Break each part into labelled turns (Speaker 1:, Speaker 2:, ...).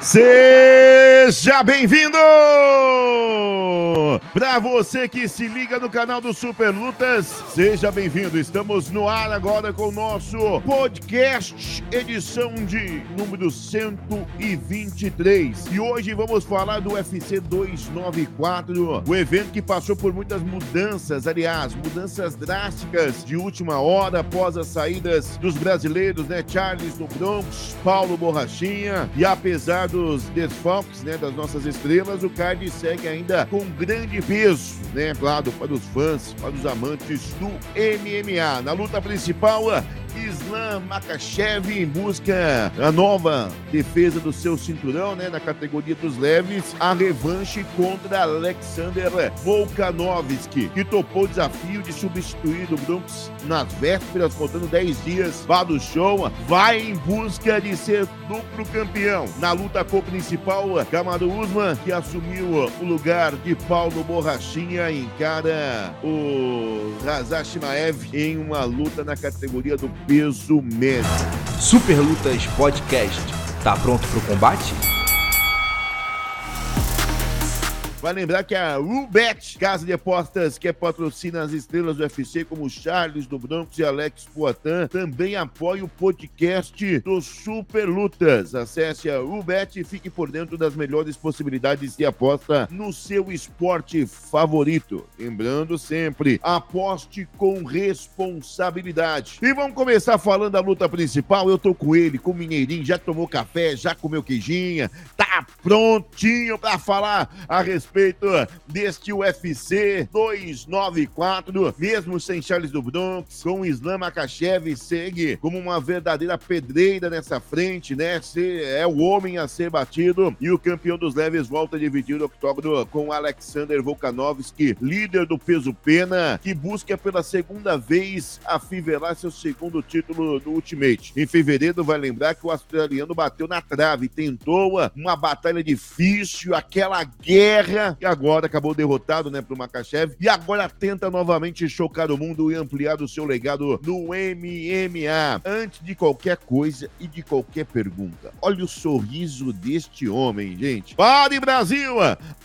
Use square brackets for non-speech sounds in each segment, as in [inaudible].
Speaker 1: Seja bem-vindo! Para você que se liga no canal do Super Lutas, seja bem-vindo. Estamos no ar agora com o nosso podcast, edição de número 123. E hoje vamos falar do UFC 294, o evento que passou por muitas mudanças, aliás, mudanças drásticas de última hora após as saídas dos brasileiros, né? Charles do Bronx, Paulo Borrachinha. E apesar dos desfalques, né, das nossas estrelas, o card segue ainda com grande peso, né? Claro, para os fãs, para os amantes do MMA. Na luta principal, Islam Makachev em busca da nova defesa do seu cinturão, né, na categoria dos leves, a revanche contra Alexander Volkanovski, que topou o desafio de substituir o Bronx nas vésperas, faltando 10 dias para o show, vai em busca de ser duplo campeão. Na luta co-principal, Kamaru Usman, que assumiu o lugar de Paulo Borrachinha, encara o Razak Shimaev em uma luta na categoria do peso médio.
Speaker 2: Super Lutas Podcast. Tá pronto pro combate?
Speaker 1: Vai lembrar que a Rubet, casa de apostas que patrocina as estrelas do UFC, como Charles do Bronx e Alex Poitin, também apoia o podcast do Super Lutas. Acesse a Rubet e fique por dentro das melhores possibilidades de aposta no seu esporte favorito. Lembrando sempre, aposte com responsabilidade. E vamos começar falando da luta principal. Eu tô com ele, com o Mineirinho, já tomou café, já comeu queijinha, tá prontinho para falar a respeito respeito deste UFC 294, mesmo sem Charles do Bronx, com Islam Makachev segue como uma verdadeira pedreira nessa frente, né? É o homem a ser batido e o campeão dos leves volta a dividir o octógono com Alexander Volkanovski, líder do peso pena, que busca pela segunda vez afivelar seu segundo título no Ultimate. Em fevereiro, vai lembrar que o australiano bateu na trave, tentou uma batalha difícil, aquela guerra e agora acabou derrotado, né, pro Makachev, e agora tenta novamente chocar o mundo e ampliar o seu legado no MMA. Antes de qualquer coisa e de qualquer pergunta, olha o sorriso deste homem, gente. Pare, Brasil!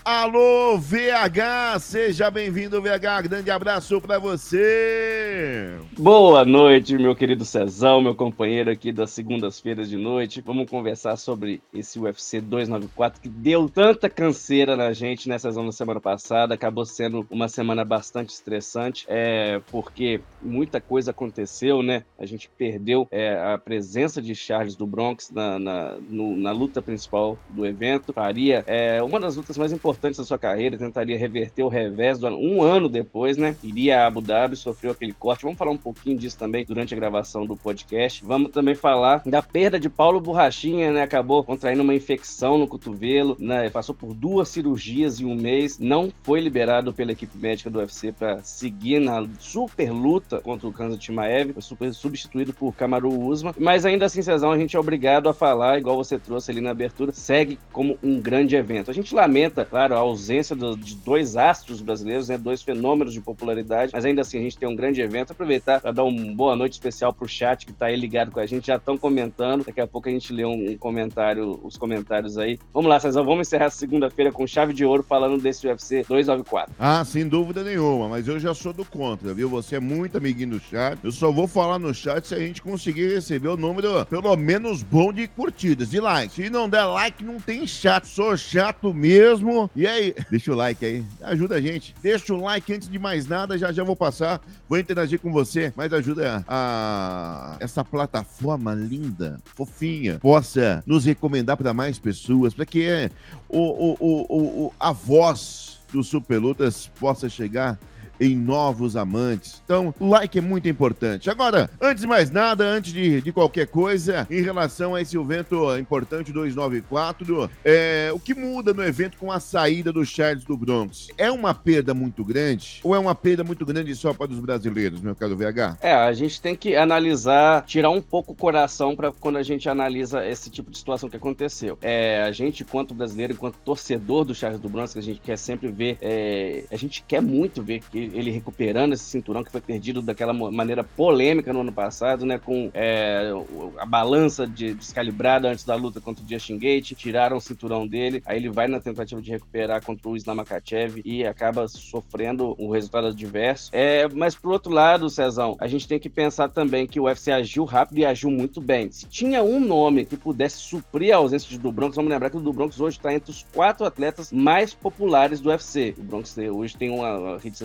Speaker 1: Alô, VH! Seja bem-vindo, VH. Grande abraço para você!
Speaker 3: Boa noite, meu querido Cezão, meu companheiro aqui das segundas-feiras de noite. Vamos conversar sobre esse UFC 294 que deu tanta canseira na gente gente nessa zona semana passada. Acabou sendo uma semana bastante estressante, é, porque muita coisa aconteceu, né? A gente perdeu é, a presença de Charles do Bronx na, na, no, na luta principal do evento. Faria é, uma das lutas mais importantes da sua carreira, tentaria reverter o revés do um ano depois, né? Iria a Abu Dhabi, sofreu aquele corte. Vamos falar um pouquinho disso também durante a gravação do podcast. Vamos também falar da perda de Paulo Borrachinha, né? Acabou contraindo uma infecção no cotovelo, né? Passou por duas cirurgias dias e um mês, não foi liberado pela equipe médica do UFC para seguir na super luta contra o Kanza Timaev, foi substituído por Kamaru Usman, mas ainda assim, Cezão, a gente é obrigado a falar, igual você trouxe ali na abertura, segue como um grande evento. A gente lamenta, claro, a ausência do, de dois astros brasileiros, né, dois fenômenos de popularidade, mas ainda assim a gente tem um grande evento. Aproveitar para dar uma boa noite especial pro chat que está aí ligado com a gente, já estão comentando, daqui a pouco a gente lê um, um comentário, os comentários aí. Vamos lá, Cezão, vamos encerrar segunda-feira com chave de ouro falando desse UFC 294.
Speaker 1: Ah, sem dúvida nenhuma, mas eu já sou do contra, viu? Você é muito amiguinho do chat. Eu só vou falar no chat se a gente conseguir receber o número pelo menos bom de curtidas, de likes. Se não der like, não tem chat. Sou chato mesmo. E aí, [laughs] deixa o like aí. Ajuda a gente. Deixa o like antes de mais nada. Já já vou passar. Vou interagir com você. Mas ajuda a essa plataforma linda, fofinha, possa nos recomendar para mais pessoas, para que o, o, o, o, a voz do Superlutas possa chegar em novos amantes. Então, like é muito importante. Agora, antes de mais nada, antes de, de qualquer coisa, em relação a esse evento importante 294, é, o que muda no evento com a saída do Charles do Bronx? É uma perda muito grande ou é uma perda muito grande só para os brasileiros, meu caro VH?
Speaker 3: É, a gente tem que analisar, tirar um pouco o coração para quando a gente analisa esse tipo de situação que aconteceu. É, a gente, enquanto brasileiro, enquanto torcedor do Charles do Bronx, que a gente quer sempre ver, é, a gente quer muito ver que ele recuperando esse cinturão que foi perdido daquela maneira polêmica no ano passado, né? Com é, a balança de, descalibrada antes da luta contra o Justin Gate, tiraram o cinturão dele, aí ele vai na tentativa de recuperar contra o Islam Makhachev e acaba sofrendo um resultado adverso. É, mas por outro lado, Cezão, a gente tem que pensar também que o UFC agiu rápido e agiu muito bem. Se tinha um nome que pudesse suprir a ausência de do Bronx, vamos lembrar que o do Bronx hoje está entre os quatro atletas mais populares do UFC. O Bronx hoje tem uma rede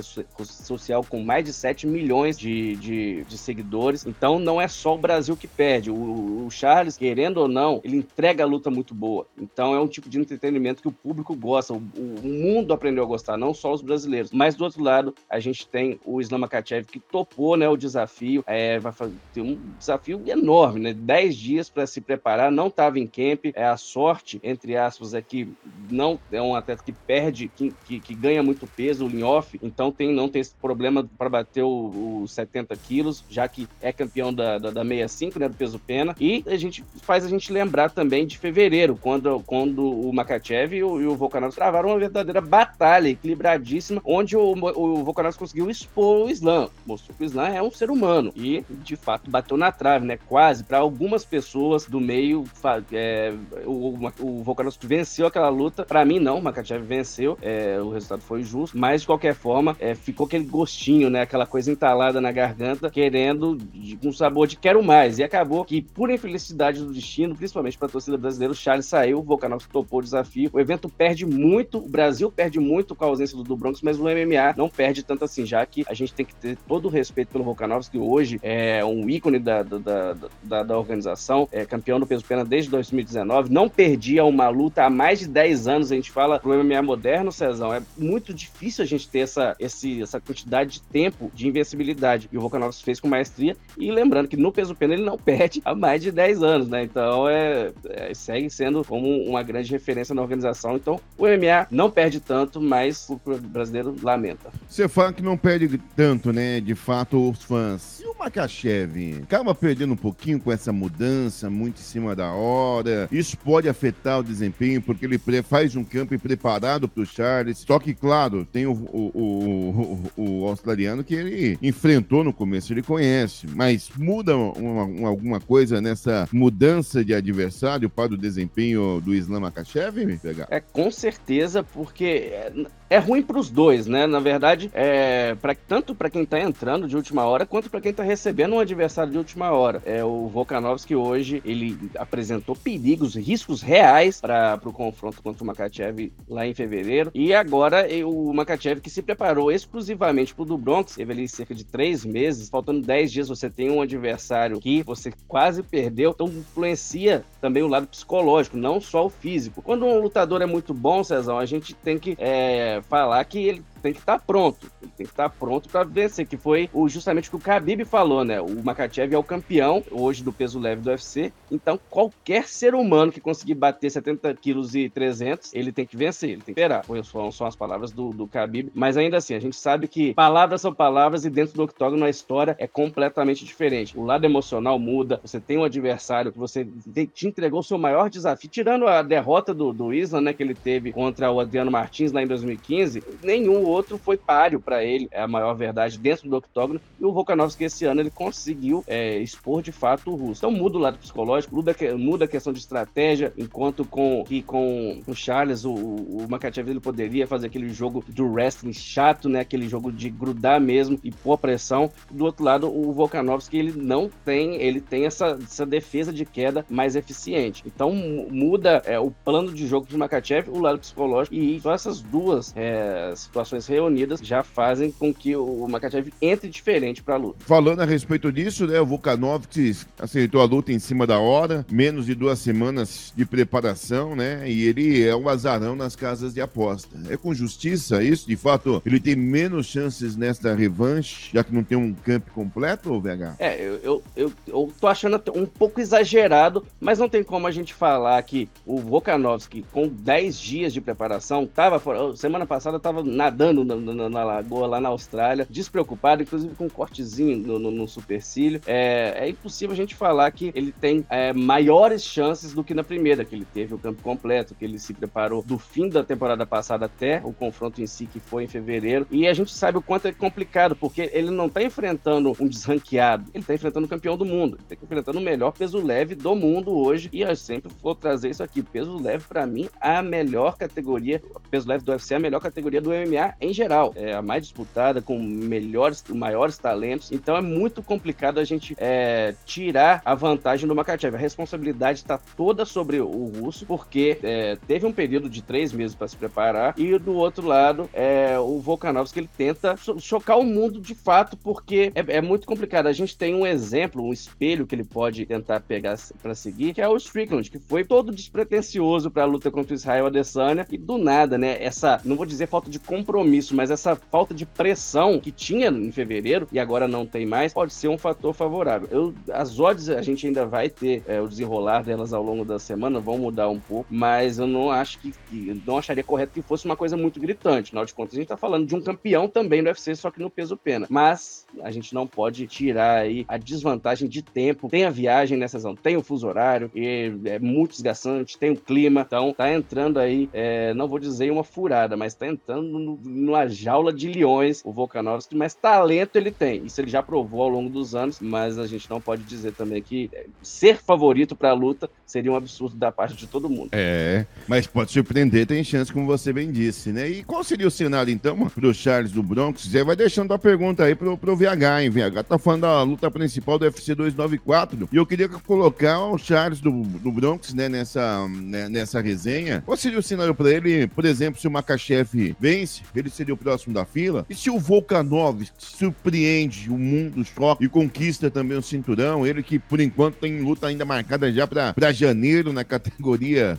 Speaker 3: social com mais de 7 milhões de, de, de seguidores, então não é só o Brasil que perde. O, o Charles, querendo ou não, ele entrega a luta muito boa. Então é um tipo de entretenimento que o público gosta, o, o mundo aprendeu a gostar, não só os brasileiros. Mas do outro lado, a gente tem o Islam Makhachev que topou né, o desafio, é, vai fazer, ter um desafio enorme, né? 10 dias para se preparar, não estava em camp, é a sorte, entre aspas, é que não é um atleta que perde, que, que, que ganha muito peso, o off, então tem, não tem esse problema para bater os 70 quilos, já que é campeão da, da, da 65, né, do peso pena, e a gente faz a gente lembrar também de fevereiro, quando, quando o Makachev e o, e o travaram uma verdadeira batalha equilibradíssima, onde o, o Volkanovski conseguiu expor o Islam, mostrou que o Islam é um ser humano, e de fato bateu na trave, né, quase, para algumas pessoas do meio, é, o, o Volkanovski venceu aquela luta, para mim não, o Makachev venceu, é, o resultado foi justo, mas de qualquer forma, é, ficou aquele gostinho, né, aquela coisa entalada na garganta, querendo, com sabor de quero mais, e acabou que, por infelicidade do destino, principalmente para a torcida brasileira, o Charles saiu, o Volkanovski topou o desafio, o evento perde muito, o Brasil perde muito com a ausência do, do Bronx, mas o MMA não perde tanto assim, já que a gente tem que ter todo o respeito pelo Volkanovski, que hoje é um ícone da, da, da, da organização, é campeão do peso pena desde 2019, não perdia uma luta há mais de 10 anos, a gente fala pro MMA moderno, Cezão, é muito difícil a gente ter essa, esse, essa quantidade de tempo de invencibilidade, e o Volkanovski fez com maestria, e lembrando que no peso pena ele não [laughs] perde há mais de 10 anos, né, então é, é segue sendo como uma grande referência na organização, então o MMA não perde tanto, mas o brasileiro lamenta.
Speaker 1: Você fala que não perde tanto, né, de fato, os fãs. E o Makachev? Acaba perdendo um pouquinho com essa mudança, muito em cima da hora. Isso pode afetar o desempenho, porque ele faz um campo preparado para o Charles. Só que, claro, tem o, o, o, o, australiano que ele enfrentou no começo, ele conhece. Mas muda uma, uma, alguma coisa nessa mudança de adversário para o desempenho do Islam Makachev, me pegar?
Speaker 3: É, com certeza, porque é ruim para os dois, né? Na verdade, é pra, tanto para quem tá entrando de última hora, quanto para quem tá recebendo um adversário de última hora. É o Volkanovski hoje, ele apresentou perigos, riscos reais para o confronto contra o Makachev lá em fevereiro. E agora o Makachev que se preparou exclusivamente para o do Bronx, teve ali cerca de três meses, faltando dez dias você tem um adversário que você quase perdeu, então influencia também o lado psicológico, não só o físico. Quando um lutador é muito bom, Cezão, a gente tem que é, falar que ele tem que estar tá pronto. Tem que estar tá pronto para vencer, que foi justamente o que o Khabib falou, né? O Makachev é o campeão hoje do peso leve do UFC, então qualquer ser humano que conseguir bater 70 quilos e 300, ele tem que vencer, ele tem que esperar. São, são as palavras do, do Khabib, mas ainda assim, a gente sabe que palavras são palavras e dentro do octógono a história é completamente diferente. O lado emocional muda, você tem um adversário que você te entregou o seu maior desafio, tirando a derrota do, do Isla, né, que ele teve contra o Adriano Martins lá em 2015, nenhum outro foi páreo para ele, é a maior verdade, dentro do octógono. E o Volkanovski esse ano ele conseguiu é, expor de fato o russo. Então muda o lado psicológico, muda, muda a questão de estratégia, enquanto com, que com o Charles, o, o Makachev ele poderia fazer aquele jogo do wrestling chato, né? Aquele jogo de grudar mesmo e pôr pressão. Do outro lado, o Volkanovski ele não tem, ele tem essa, essa defesa de queda mais eficiente. Então muda é, o plano de jogo de Makachev, o lado psicológico e só essas duas é, situações reunidas já fazem com que o Makachev entre diferente para a luta.
Speaker 1: Falando a respeito disso, né, o Volkanovski aceitou a luta em cima da hora, menos de duas semanas de preparação, né, e ele é um azarão nas casas de aposta. É com justiça isso? De fato, ele tem menos chances nesta revanche, já que não tem um camp completo, ou VH?
Speaker 3: É, eu, eu, eu, eu tô achando um pouco exagerado, mas não tem como a gente falar que o Volkanovski, com 10 dias de preparação, tava fora, semana passada tava nadando nadando na, na, na, lagoa lá na Austrália, despreocupado, inclusive com um cortezinho no, no, no supercílio. É, é, impossível a gente falar que ele tem é, maiores chances do que na primeira, que ele teve o campo completo, que ele se preparou do fim da temporada passada até o confronto em si, que foi em fevereiro. E a gente sabe o quanto é complicado, porque ele não tá enfrentando um desranqueado, ele tá enfrentando o campeão do mundo, ele tá enfrentando o melhor peso leve do mundo hoje. E eu sempre vou trazer isso aqui: peso leve, para mim, a melhor categoria, peso leve do UFC a melhor categoria do MMA em geral. É a mais disputada, com melhores, maiores talentos. Então é muito complicado a gente é, tirar a vantagem do Makachev. A responsabilidade está toda sobre o russo, porque é, teve um período de três meses para se preparar, e do outro lado, é, o Volkanovski ele tenta chocar o mundo de fato, porque é, é, muito complicado. A gente tem um exemplo, um espelho que ele pode tentar pegar para seguir, que é o Strickland, que foi todo despretensioso para a luta contra o Israel Adesanya, e do nada, né, essa, não vou dizer falta de compromisso, mas essa falta de pressão que tinha em fevereiro e agora não tem mais, pode ser um fator favorável. Eu, as odds a gente ainda vai ter é, o desenrolar delas ao longo da semana, vão mudar um pouco, mas eu não acho que, que não acharia correto que fosse uma coisa muito gritante. Afinal de contas, a gente tá falando de um campeão também do UFC, só que no peso pena. Mas a gente não pode tirar aí a desvantagem de tempo. Tem a viagem nessa zona, tem o fuso horário, e é muito desgastante, tem o clima, então tá entrando aí, é, não vou dizer uma furada, mas tá entrando no, numa jaula de leões o Volkanovski, mas talento ele tem. Isso ele já provou ao longo dos anos, mas a gente não pode dizer também que é, ser favorito para a luta seria um absurdo da parte de todo mundo.
Speaker 1: É, mas pode surpreender, tem chance, como você bem disse, né? E qual seria o cenário, então, pro Charles do Bronx? Você vai deixando a pergunta aí pro, pro VH, hein? VH tá falando da luta principal do UFC 294, e eu queria colocar o Charles do, do Bronx, né, nessa, né, nessa resenha. Qual seria o cenário para ele, por exemplo, se o Makachev vence, ele seria o próximo da fila? E se o Volkanov surpreende o mundo, choque e conquista também o cinturão, ele que por enquanto tem luta ainda marcada já para janeiro na categoria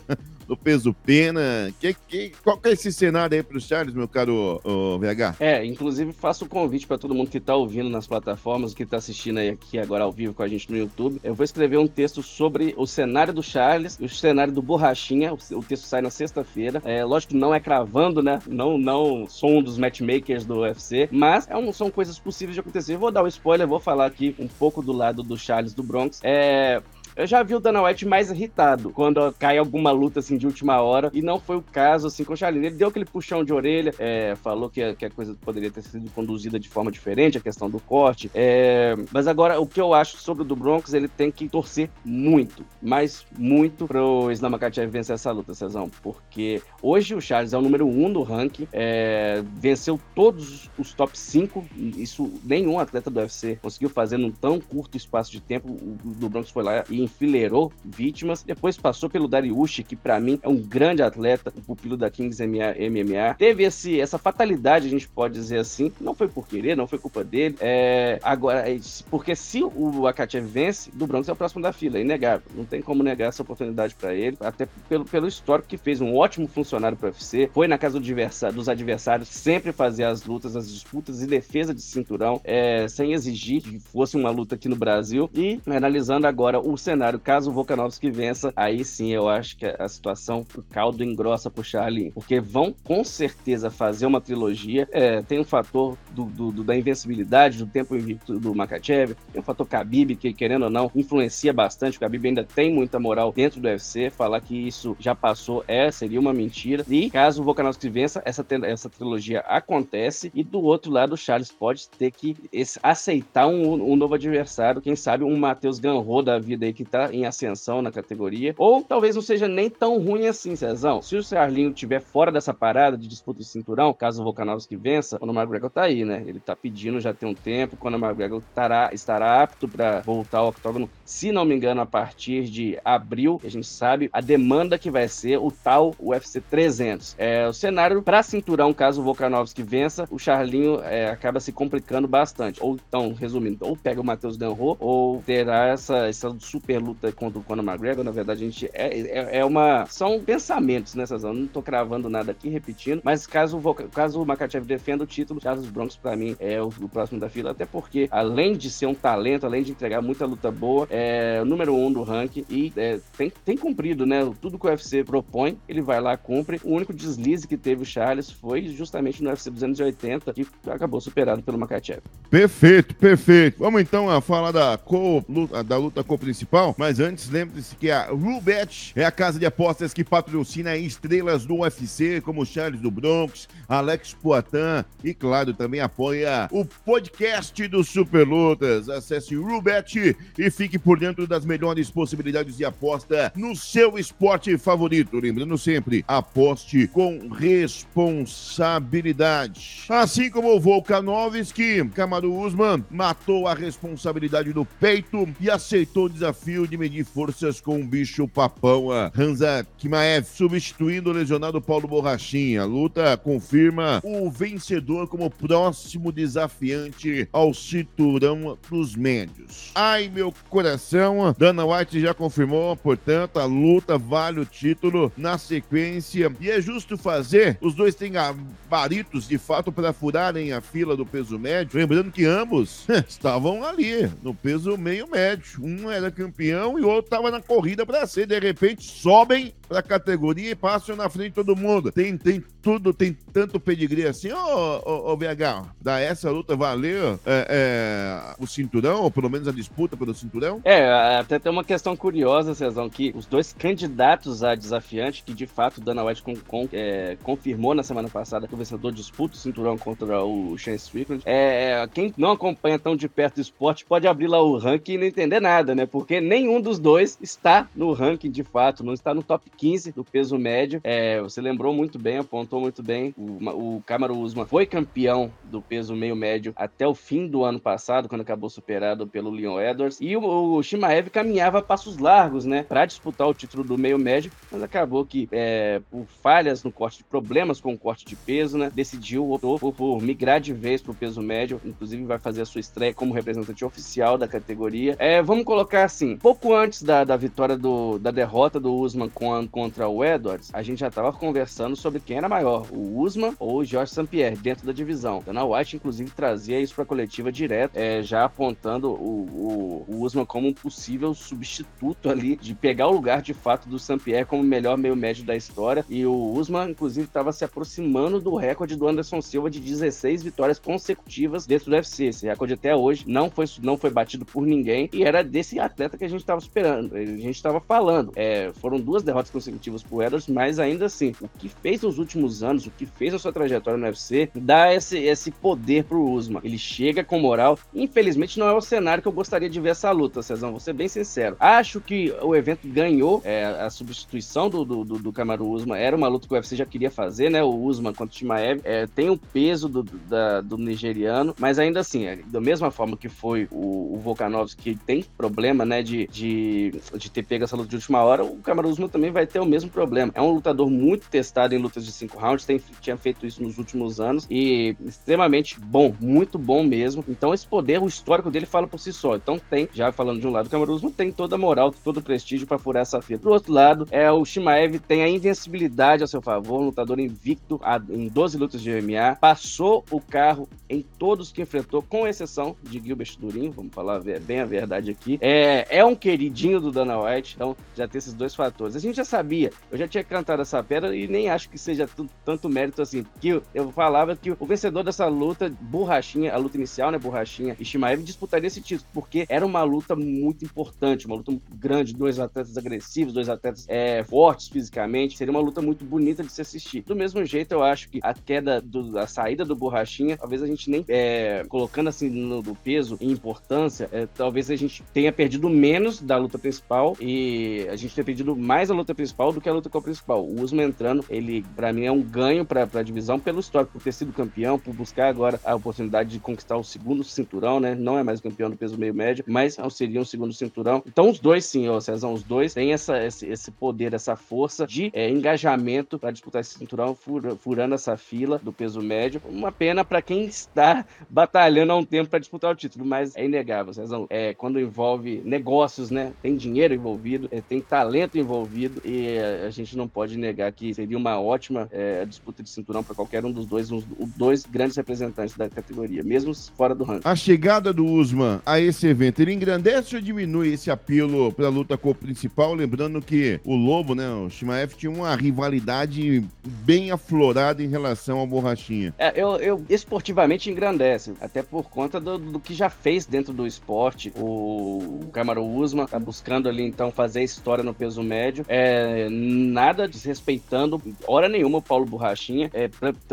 Speaker 1: do peso pena. Que, que, qual que é esse cenário aí para os Charles, meu caro VH?
Speaker 3: É, inclusive faço o um convite para todo mundo que está ouvindo nas plataformas, que está assistindo aí aqui agora ao vivo com a gente no YouTube. Eu vou escrever um texto sobre o cenário do Charles o cenário do Borrachinha. O, texto sai na sexta-feira. É, lógico que não é cravando, né? Não, não sou um dos matchmakers do UFC, mas é um, são coisas possíveis de acontecer. Eu vou dar um spoiler, vou falar aqui um pouco do lado do Charles do Bronx. É, eu já vi o Dana White mais irritado quando cai alguma luta assim de última hora. E não foi o caso assim com o Charlie. Ele deu aquele puxão de orelha, é, falou que a, que a, coisa poderia ter sido conduzida de forma diferente, a questão do corte. É, mas agora, o que eu acho sobre o do Broncos, ele tem que torcer muito, mas muito pro Islam Makhachev vencer essa luta, Cezão. Porque hoje o Charles é o número um do ranking, é, venceu todos os top 5. Isso nenhum atleta do UFC conseguiu fazer num tão curto espaço de tempo. O do Broncos foi lá e enfileirou vítimas. Depois passou pelo Dariush, que para mim é um grande atleta, o pupilo da Kings MMA. Teve esse, essa fatalidade, a gente pode dizer assim. Não foi por querer, não foi culpa dele. É, agora, é porque se o Akachev vence, do Bronx é o próximo da fila, é inegável. Não tem como negar essa oportunidade para ele, até pelo, pelo histórico que fez, um ótimo funcionário para UFC. Foi na casa do adversário, dos adversários, sempre fazia as lutas, as disputas e defesa de cinturão, é, sem exigir que fosse uma luta aqui no Brasil. E analisando agora o cenário, caso o Volkanovski vença, aí sim eu acho que a situação, o caldo engrossa pro Charlie, porque vão com certeza fazer uma trilogia. É, tem um fator do, do, do, da invencibilidade, do tempo invicto do Makachev, tem o fator Khabib, que querendo ou não, influencia bastante. O Khabib ainda tem muita moral dentro do UFC, falar que isso já passou é, seria uma mentira. E caso o Volkanovski vença, essa, essa trilogia acontece, e do outro lado, o Charles pode ter que aceitar um, um novo adversário, quem sabe um Matheus Ganro da vida aí que tá em ascensão na categoria. Ou talvez não seja nem tão ruim assim, Cezão. Se o Charlinho tiver fora dessa parada de disputa de cinturão, caso o Volkanovski vença, o McGregor tá aí, né? Ele tá pedindo já tem um tempo, quando o McGregor estará, estará apto para voltar ao octógono, se não me engano, a partir de abril, a gente sabe a demanda que vai ser o tal UFC 300. É, o cenário para cinturão, caso o Volkanovski vença, o Charlinho é, acaba se complicando bastante. Ou então, resumindo, ou pega o Matheus Ganro, ou terá essa, essa super super luta contra o Conor McGregor, na verdade, a gente é, é, é uma. São pensamentos nessa zona. Não tô cravando nada aqui, repetindo. Mas caso, caso o Makachev defenda o título, Charles Broncos, para mim, é o, o, próximo da fila. Até porque, além de ser um talento, além de entregar muita luta boa, é o número um do ranking e é, tem, tem cumprido, né? Tudo que o UFC propõe, ele vai lá, cumpre. O único deslize que teve o Charles foi justamente no UFC 280, que acabou superado pelo Makachev.
Speaker 1: Perfeito, perfeito. Vamos então a falar da, co, da luta co-principal, mas antes lembre-se que a Rubet é a casa de apostas que patrocina estrelas do UFC, como Charles do Bronx, Alex Poitin e, claro, também apoia o podcast do Super Lutas. Acesse Rubet e fique por dentro das melhores possibilidades de aposta no seu esporte favorito. Lembrando sempre, aposte com responsabilidade. Assim como o Volkanovski, Kamaru Usman matou a responsabilidade do peito e aceitou o desafio de medir forças com o bicho papão, a Hansa Kimaev, substituindo o lesionado Paulo Borrachinha. A luta confirma o vencedor como próximo desafiante ao cinturão dos médios. Ai, meu coração, Dana White já confirmou, portanto, a luta vale o título na sequência e é justo fazer. Os dois têm gabaritos de fato para furarem a fila do peso médio. Lembrando que ambos [laughs] estavam ali no peso meio médio. Um era campeão e o outro estava na corrida para ser. De repente sobem para a categoria e passam na frente de todo mundo. Tem, tem tudo, tem tanto pedigree assim. Ô, ô, ô VH, dá essa luta valer é, é, o cinturão, ou pelo menos a disputa pelo cinturão?
Speaker 3: É, até tem uma questão curiosa, Cezão, que os dois candidatos a desafiante, que de fato Dana White com, com, é, confirmou na semana passada que o vencedor disputa o cinturão contra o Shane Strickland, é, quem não acompanha tão de perto o esporte pode abrir lá o ranking e não entender nada, né? Porque nenhum dos dois está no ranking de fato, não está no top 15 do peso médio. É, você lembrou muito bem, apontou muito bem. O, o Kamaru Usman foi campeão do peso meio médio até o fim do ano passado, quando acabou superado pelo Leon Edwards. E o, o Shimaev caminhava passos largos, né, para disputar o título do meio médio, mas acabou que, é, por falhas no corte problemas com o corte de peso, né, decidiu, optou por, por migrar de vez para o peso médio. Inclusive, vai fazer a sua estreia como representante oficial da categoria. É, vamos colocar assim: pouco antes da, da vitória do, da derrota do Usman contra o Edwards, a gente já estava conversando sobre quem era maior, o Usman ou o George St. Pierre, dentro da divisão. Dana White, inclusive, trazia isso para a coletiva direto, é, já apontando o, o, o, Usman como um possível substituto ali, de pegar o lugar de fato do St. Pierre como o melhor meio médio da história. E o Usman, inclusive, estava se aproximando do recorde do Anderson Silva de 16 vitórias consecutivas dentro do UFC. Esse recorde até hoje não foi, não foi batido por ninguém e era desse atleta que a gente estava esperando, a gente estava falando. É, foram duas derrotas consecutivas pro Edwards, mas ainda assim, o que fez nos últimos anos, o que fez a sua trajetória no UFC, dá esse, esse poder pro Usman. Ele chega com moral. Infelizmente, não é o cenário que eu gostaria de ver essa luta, Cezão. Vou ser bem sincero. Acho que o evento ganhou é, a substituição do, do, do, do Usman. Era uma luta que o UFC já queria fazer, né? O Usman contra o Timaev. É, tem o peso do, da, do nigeriano, mas ainda assim, é, da mesma forma que foi o, o Volkanovski, que tem problema, né, de, de, de ter pego essa luta de última hora, o Kamaru Usman também vai ter o mesmo problema. É um lutador muito testado em lutas de cinco rounds, tem, tinha feito isso nos últimos anos e extremamente bom, muito bom mesmo. Então esse poder, o histórico dele fala por si só. Então tem, já falando de um lado, o Kamaru Usman tem toda a moral, todo o prestígio para furar essa fila. Do outro lado, é o Shimaev tem a invencibilidade a seu favor, um lutador invicto em 12 lutas de MMA, passou o carro em todos que enfrentou, com exceção de Gilbert Durin, vamos falar bem a verdade aqui. É, é um queridinho do Dana White, então já tem esses dois fatores. A gente já sabia, eu já tinha cantado essa pedra e nem acho que seja tanto mérito assim, que eu falava que o vencedor dessa luta, Borrachinha, a luta inicial, né, Borrachinha e Shimaev disputaria esse título, porque era uma luta muito importante, uma luta muito grande, dois atletas agressivos, dois atletas é, fortes fisicamente, seria uma luta muito bonita de se assistir. Do mesmo jeito, eu acho que a queda, do, a saída do Borrachinha, talvez a gente nem, é, colocando assim no, no peso e importância, é, talvez a gente tenha perdido menos da luta principal e a gente tenha perdido mais a luta principal do que a luta com a principal. O Usman entrando, ele, para mim, é um ganho para a divisão pelo histórico, por ter sido campeão, por buscar agora a oportunidade de conquistar o segundo cinturão, né? Não é mais campeão do peso meio médio, mas seria um segundo cinturão. Então os dois, sim, ó, Cezão, os dois têm essa, esse, esse poder, essa força de é, engajamento para disputar esse cinturão, furando essa fila do peso médio. Uma pena para quem está [laughs] batalhando há um tempo para disputar o título, mas é inegável, Cezão. É, quando envolve negócios, né? Tem dinheiro envolvido, é, tem talento envolvido e é, a gente não pode negar que seria uma ótima é, disputa de cinturão para qualquer um dos dois, os dois grandes representantes da categoria, mesmo fora do ranking.
Speaker 1: A chegada do Usman a esse evento, ele engrandece ou diminui esse apelo para a luta com o principal? Lembrando que o Lobo, né, o Shimaev tinha uma rivalidade bem aflorada em relação ao Borrachinha.
Speaker 3: É, eu, eu esportivamente engrandece, até por conta do, do, que já fez dentro do esporte. O, o Camaro Usman tá buscando ali então fazer história no peso médio. É, nada desrespeitando hora nenhuma o Paulo Borrachinha. É,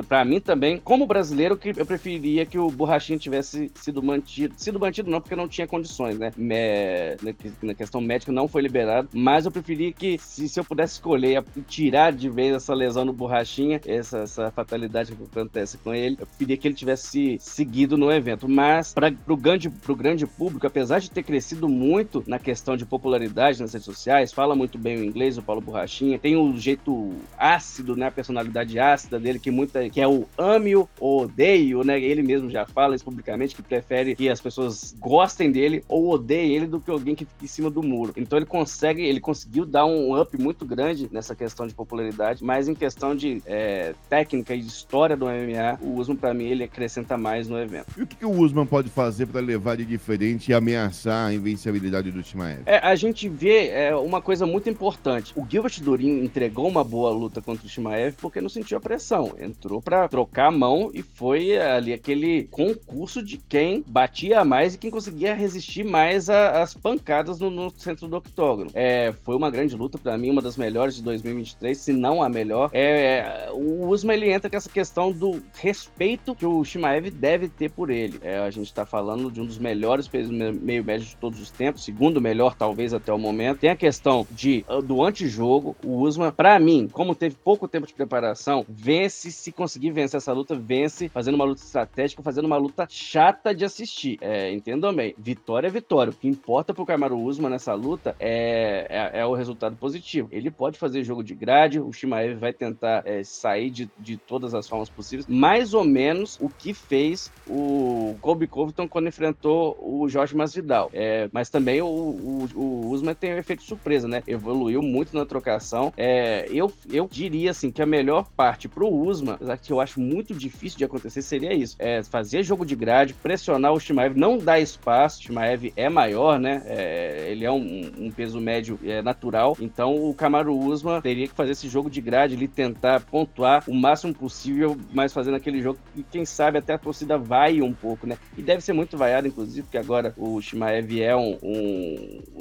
Speaker 3: para mim também, como brasileiro, que eu preferiria que o Borrachinha tivesse sido mantido. Sido mantido não, porque não tinha condições, né? Me, na questão médica não foi liberado, mas eu preferia que, se, se eu pudesse escolher tirar de vez essa lesão no Borrachinha, essa, essa fatalidade que acontece com ele, eu preferia que ele tivesse seguido no evento. Mas, para o grande, grande público, apesar de ter crescido muito na questão de popularidade nas redes sociais, fala muito bem o inglês, o Paulo Borrachinha, tem um jeito ácido, né? A personalidade ácida dele, que muita que é o ame ou odeio, né? Ele mesmo já fala isso publicamente, que prefere que as pessoas gostem dele ou odeiem ele do que alguém que fica em cima do muro. Então ele consegue, ele conseguiu dar um up muito grande nessa questão de popularidade, mas em questão de é, técnica e de história do MMA, o Usman, para mim, ele acrescenta mais no evento.
Speaker 1: E o que, que o Usman pode fazer para levar de diferente e ameaçar a invencibilidade do Timaev?
Speaker 3: É, a gente vê é, uma coisa muito importante. O Gilbert Durin entregou uma boa luta contra o Timaev porque não sentiu a pressão. Entrou para trocar a mão e foi ali aquele concurso de quem batia mais e quem conseguia resistir mais às pancadas no, no, centro do octógono. É, foi uma grande luta para mim, uma das melhores de 2023, se não a melhor. É, o Usman ele entra com essa questão do respeito que o Shimaev deve ter por ele. É, a gente tá falando de um dos melhores pesos meio médio de todos os tempos, segundo melhor talvez até o momento. Tem a questão de do antijogo. O Usman, para mim, como teve pouco tempo de preparação, vence se conseguir vencer essa luta, vence fazendo uma luta estratégica, fazendo uma luta chata de assistir. É, entendam bem, vitória é vitória. O que importa pro Kamaru Usman nessa luta é, é, é, o resultado positivo. Ele pode fazer jogo de grade, o Shimaev vai tentar é, sair de, de todas as formas possíveis, mais ou menos o que fez o Colby Covington quando enfrentou o Jorge Masvidal. É, mas também o, o, o Usman tem um efeito surpresa, né? Evoluiu muito na trocação. É, eu, eu diria assim que a melhor parte pro Usman, apesar que eu acho muito difícil de acontecer, seria isso: é fazer jogo de grade, pressionar o Shimaev, não dar espaço. O Shimaev é maior, né? É, ele é um, um peso médio é, natural. Então o Kamaru Usman teria que fazer esse jogo de grade, ele tentar pontuar o máximo possível, mas fazendo aquele jogo que quem sabe até a torcida vai um pouco, né? E deve ser muito vaiado, inclusive, porque agora o Shimaev é um, um,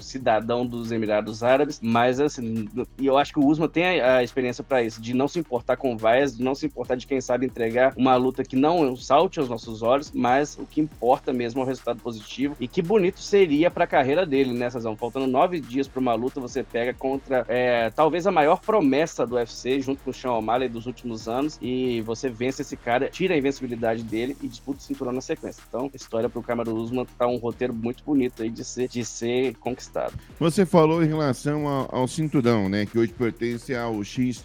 Speaker 3: cidadão dos Emirados Árabes, mas assim, e eu acho que o Usman tem a, a experiência para isso, de não se importar com vaias, de não se importar de quem sabe entregar uma luta que não salte aos nossos olhos, mas o que importa mesmo é o resultado positivo. E que bonito seria para a carreira dele, né, Sazão? Faltando nove dias para uma luta, você pega contra é, talvez a maior promessa do UFC, junto com o Sean O'Malley dos últimos anos, e você vence esse cara, tira a invencibilidade dele e disputa o cinturão na sequência. Então, história pro Kamaru Usman tá um roteiro muito bonito aí de ser, de ser conquistado.
Speaker 1: Você falou em relação ao, ao cinturão, né, que hoje pertence ao X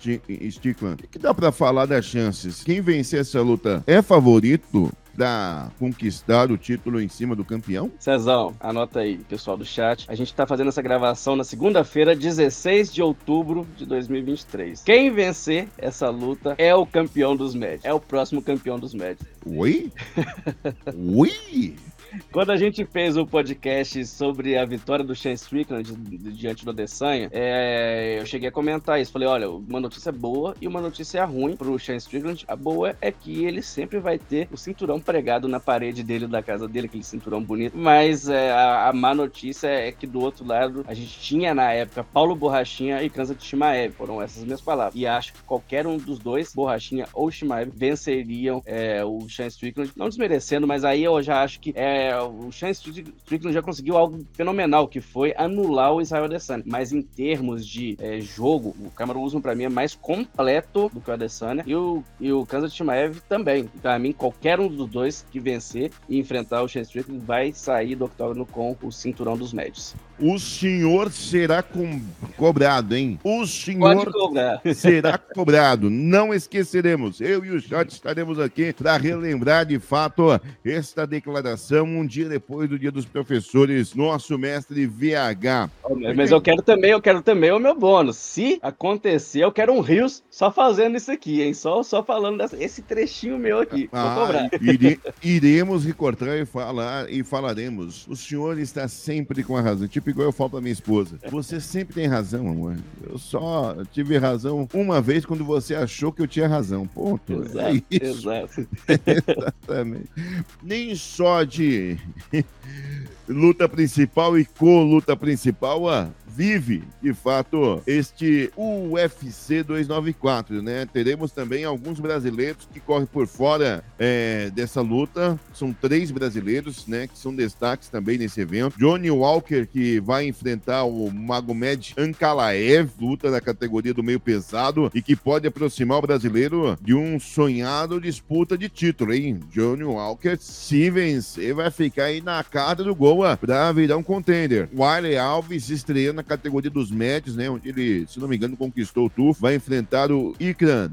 Speaker 1: Stickland. O que dá para falar das chances? Quem vencer essa luta é favorito? para conquistar o título em cima do campeão?
Speaker 3: Cezão, anota aí, pessoal do chat. A gente tá fazendo essa gravação na segunda-feira, 16 de outubro de 2023. Quem vencer essa luta é o campeão dos médios. É o próximo campeão dos médios.
Speaker 1: Oi? [laughs] Oi?
Speaker 3: Quando a gente fez o podcast sobre a vitória do Shane Strickland diante do Adesanya, é, eu cheguei a comentar isso. Falei, olha, uma notícia boa e uma notícia ruim pro Shane Strickland. A boa é que ele sempre vai ter o cinturão pregado na parede dele, da casa dele, aquele cinturão bonito. Mas é, a, a, má notícia é que do outro lado, a gente tinha na época Paulo Borrachinha e Kanza Shimaev. Foram essas minhas palavras. E acho que qualquer um dos dois, Borrachinha ou Shimaev, venceriam é, o Shane Strickland. Não desmerecendo, mas aí eu já acho que é o Sean Strickland já conseguiu algo fenomenal, que foi anular o Israel Adesanya. Mas em termos de é, jogo, o Cameron Usman pra mim é mais completo do que o Adesanya e o, e o Kansas Chimaev também. Pra mim, qualquer um dos dois que vencer e enfrentar o Sean Strickland vai sair do octógono com o cinturão dos médios.
Speaker 1: O senhor será com... cobrado, hein? O senhor será cobrado. Não esqueceremos. Eu e o Shot estaremos aqui para relembrar de fato esta declaração um dia depois do Dia dos Professores, nosso mestre VH.
Speaker 3: Mas eu quero também, eu quero também o meu bônus. Se acontecer, eu quero um Rios só fazendo isso aqui, hein? Só, só falando dessa, esse trechinho meu aqui. Ah, Vou cobrar. [laughs]
Speaker 1: Ire, iremos recortar e falar e falaremos. O senhor está sempre com a razão. Tipo igual eu falo pra minha esposa. Você sempre tem razão, amor. Eu só tive razão uma vez quando você achou que eu tinha razão. Ponto.
Speaker 3: Exato, é isso. Exato. [laughs]
Speaker 1: Exatamente. Nem só de [laughs] luta principal e co-luta principal, ah, vive, de fato, este UFC 294, né? Teremos também alguns brasileiros que correm por fora é, dessa luta. São três brasileiros, né? Que são destaques também nesse evento. Johnny Walker, que vai enfrentar o Magomed Ankalaev, luta na categoria do meio pesado e que pode aproximar o brasileiro de um sonhado disputa de título, hein? Johnny Walker, se vencer, vai ficar aí na carta do gol para virar um contender. Wiley Alves estreando na categoria dos médios, né? Onde ele, se não me engano, conquistou o TUF. Vai enfrentar o Ikran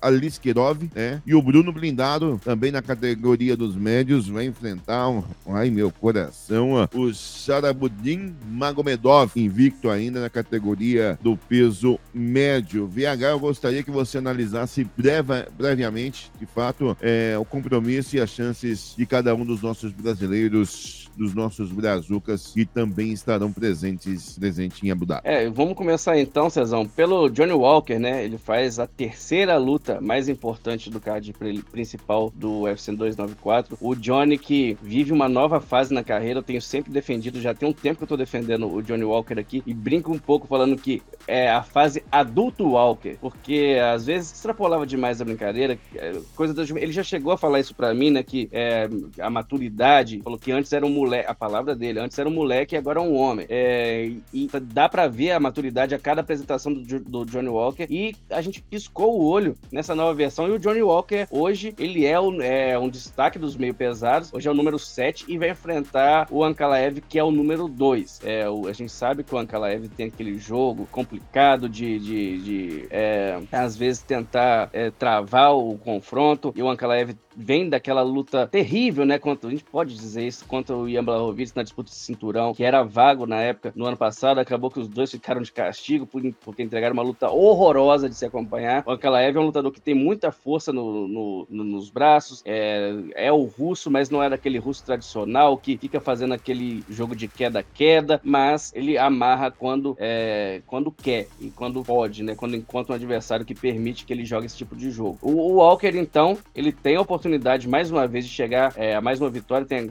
Speaker 1: Aliskerov, né? E o Bruno Blindado, também na categoria dos médios, vai enfrentar, um, ai meu coração, o Sarabudin Magomedov, invicto ainda na categoria do peso médio. VH, eu gostaria que você analisasse breve, brevemente, de fato, é, o compromisso e as chances de cada um dos nossos brasileiros dos nossos brazucas que também estarão presentes presente em Abu Dhabi.
Speaker 3: É, vamos começar então, Cezão, pelo Johnny Walker, né? Ele faz a terceira luta mais importante do card principal do UFC 294. O Johnny que vive uma nova fase na carreira, eu tenho sempre defendido, já tem um tempo que eu tô defendendo o Johnny Walker aqui e brinco um pouco falando que é a fase adulto Walker, porque às vezes extrapolava demais a brincadeira, é, coisa da... ele já chegou a falar isso para mim, né, que é, a maturidade, falou que antes era um moleque a palavra dele, antes era um moleque e agora é um homem. É, e dá para ver a maturidade a cada apresentação do, do, Johnny Walker. E a gente piscou o olho nessa nova versão. E o Johnny Walker, hoje, ele é, é um destaque dos meio pesados. Hoje é o número 7 e vai enfrentar o Ankalaev, que é o número 2. É, a gente sabe que o Ankalaev tem aquele jogo complicado de, de, de é, às vezes, tentar é, travar o confronto. E o Ankalaev vem daquela luta terrível, né? Contra, a gente pode dizer isso, contra o Ian Blachowicz na disputa de cinturão, que era vago na época, no ano passado. Acabou que os dois ficaram de castigo por, porque entregaram uma luta horrorosa de se acompanhar. O Ankalaev é um lutador que tem muita força no, no, no, nos braços, é, é o russo, mas não é daquele russo tradicional que fica fazendo aquele jogo de queda-queda, mas ele amarra quando, é, quando quer e quando pode, né? Quando encontra um adversário que permite que ele jogue esse tipo de jogo. O, o Walker, então, ele tem a oportunidade oportunidade, mais uma vez, de chegar é, a mais uma vitória. Tem,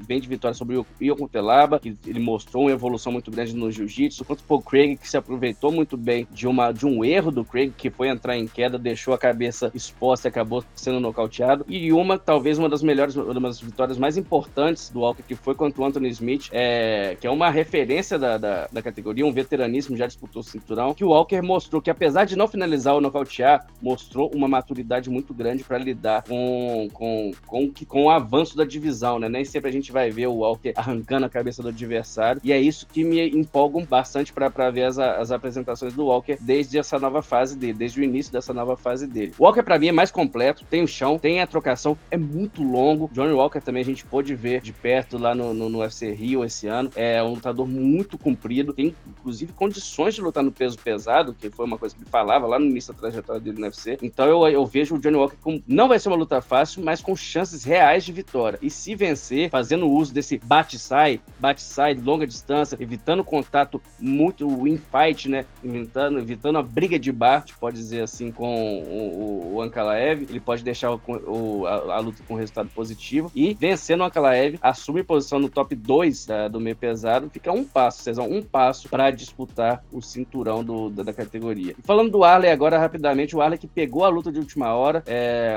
Speaker 3: vem de vitória sobre o Ion Telaba, que ele mostrou uma evolução muito grande no jiu-jitsu. Quanto o Craig, que se aproveitou muito bem de, uma, de um erro do Craig, que foi entrar em queda, deixou a cabeça exposta e acabou sendo nocauteado. E uma, talvez, uma das melhores, uma das vitórias mais importantes do Walker, que foi contra o Anthony Smith, é, que é uma referência da, da, da categoria, um veteraníssimo, já disputou o cinturão, que o Walker mostrou que, apesar de não finalizar ou nocautear, mostrou uma maturidade muito grande para lidar com com, com, com, o avanço da divisão, né? Nem sempre a gente vai ver o Walker arrancando a cabeça do adversário. E é isso que me empolga bastante para ver as, as apresentações do Walker desde essa nova fase dele, desde o início dessa nova fase dele. O Walker, para mim, é mais completo, tem o chão, tem a trocação, é muito longo. Johnny Walker também a gente pôde ver de perto lá no, no, no UFC Rio esse ano. É um lutador muito comprido, tem inclusive condições de lutar no peso pesado, que foi uma coisa que ele falava lá no início da trajetória dele no UFC. Então eu, eu vejo o Johnny Walker como. Não vai ser uma luta fácil mas com chances reais de vitória. E se vencer, fazendo uso desse bate-sai, bate-sai longa distância, evitando contato muito in-fight, né? Evitando, evitando a briga de bar, pode dizer assim, com o, o Ankalaev, ele pode deixar o, o, a, a, luta com resultado positivo. E vencendo o Ankalaev, assume posição no top 2 da, do meio pesado, fica um passo, Cezão, um passo para disputar o cinturão do, da, da, categoria. E falando do Arley agora, rapidamente, o Arley que pegou a luta de última hora,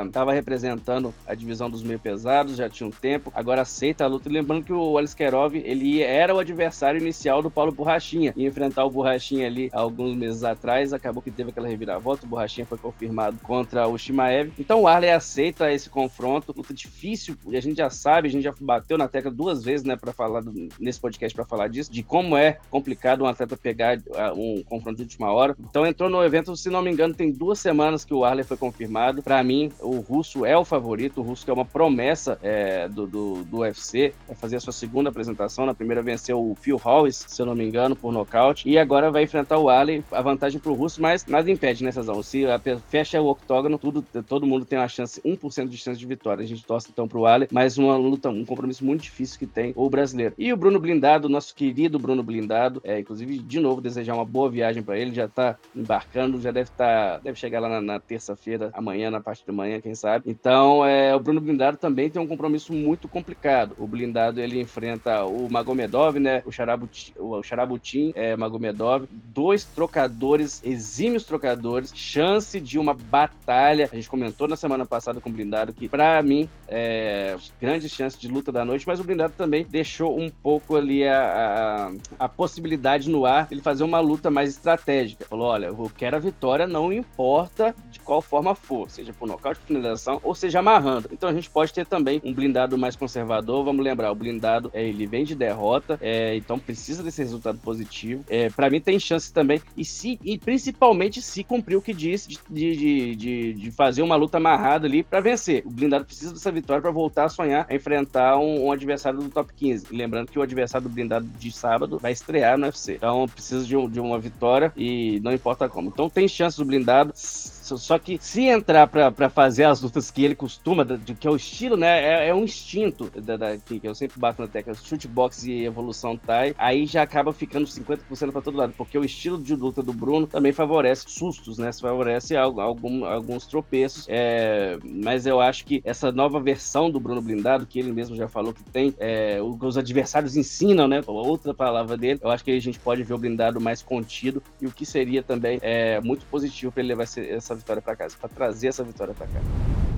Speaker 3: estava é, representando a divisão dos meio pesados, já tinha um tempo, agora aceita a luta. E lembrando que o Aliskerov, ele era o adversário inicial do Paulo Borrachinha, e enfrentar o Borrachinha ali alguns meses atrás, acabou que teve aquela reviravolta, o Borrachinha foi confirmado contra o Shimaev. Então o Arley aceita esse confronto, luta difícil, e a gente já sabe, a gente já bateu na tecla duas vezes, né, para falar do, nesse podcast para falar disso, de como é complicado um atleta pegar uh, um confronto de última hora. Então entrou no evento, se não me engano, tem duas semanas que o Arley foi confirmado. Para mim, o russo é o favorito, o russo que é uma promessa é, do, do, do UFC, vai fazer a sua segunda apresentação. Na primeira venceu o Phil Hollis, se eu não me engano, por nocaute, e agora vai enfrentar o Arley, a vantagem pro russo, mas nada impede, né, Cezão? Se fecha o octógono, tudo, todo mundo tem uma chance, 1% de chance de vitória. A gente torce então pro Arley, mas uma luta, um compromisso muito difícil que tem o brasileiro. E o Bruno Blindado, nosso querido Bruno Blindado, é, inclusive, de novo, desejar uma boa viagem para ele, já tá embarcando, já deve estar, tá, deve chegar lá na, na terça-feira, amanhã, na parte da manhã, quem sabe. Então, é, o Bruno Blindado também tem um compromisso muito complicado. O Blindado, ele enfrenta o Magomedov, né, o Charabutin, o Charabutin é, Magomedov, dois trocadores, exímios trocadores, chance de uma batalha. A gente comentou na semana passada com o Blindado que, para mim, é, grande chance de luta da noite, mas o Blindado também deixou um pouco ali a, a, a possibilidade no ar ele fazer uma luta mais estratégica. Falou: olha, eu quero a vitória, não importa de qual forma for, seja por nocaute, finalização ou seja amarrando. Então a gente pode ter também um blindado mais conservador. Vamos lembrar, o blindado é, ele vem de derrota, é, então precisa desse resultado positivo. É, para mim tem chance também, e, se, e principalmente se cumprir o que disse de, de, de, de fazer uma luta amarrada ali para vencer. O blindado precisa dessa vitória para voltar a sonhar a enfrentar um, um, adversário do top 15. E lembrando que o adversário do blindado de sábado vai estrear no UFC. Então precisa de, um, de uma vitória e não importa como. Então tem chance do blindado só que se entrar para fazer as lutas que ele costuma, de, que é o estilo, né? É, é um instinto da, da, que, eu sempre bato na tecla, shootbox e evolução Thai, aí já acaba ficando 50% para todo lado, porque o estilo de luta do Bruno também favorece sustos, né? Favorece algum, alguns tropeços. É, mas eu acho que essa nova versão do Bruno Blindado, que ele mesmo já falou que tem, é, os adversários ensinam, né? Outra palavra dele, eu acho que a gente pode ver o blindado mais contido e o que seria também é, muito positivo para ele levar essa vitória para casa, para trazer essa vitória para cá.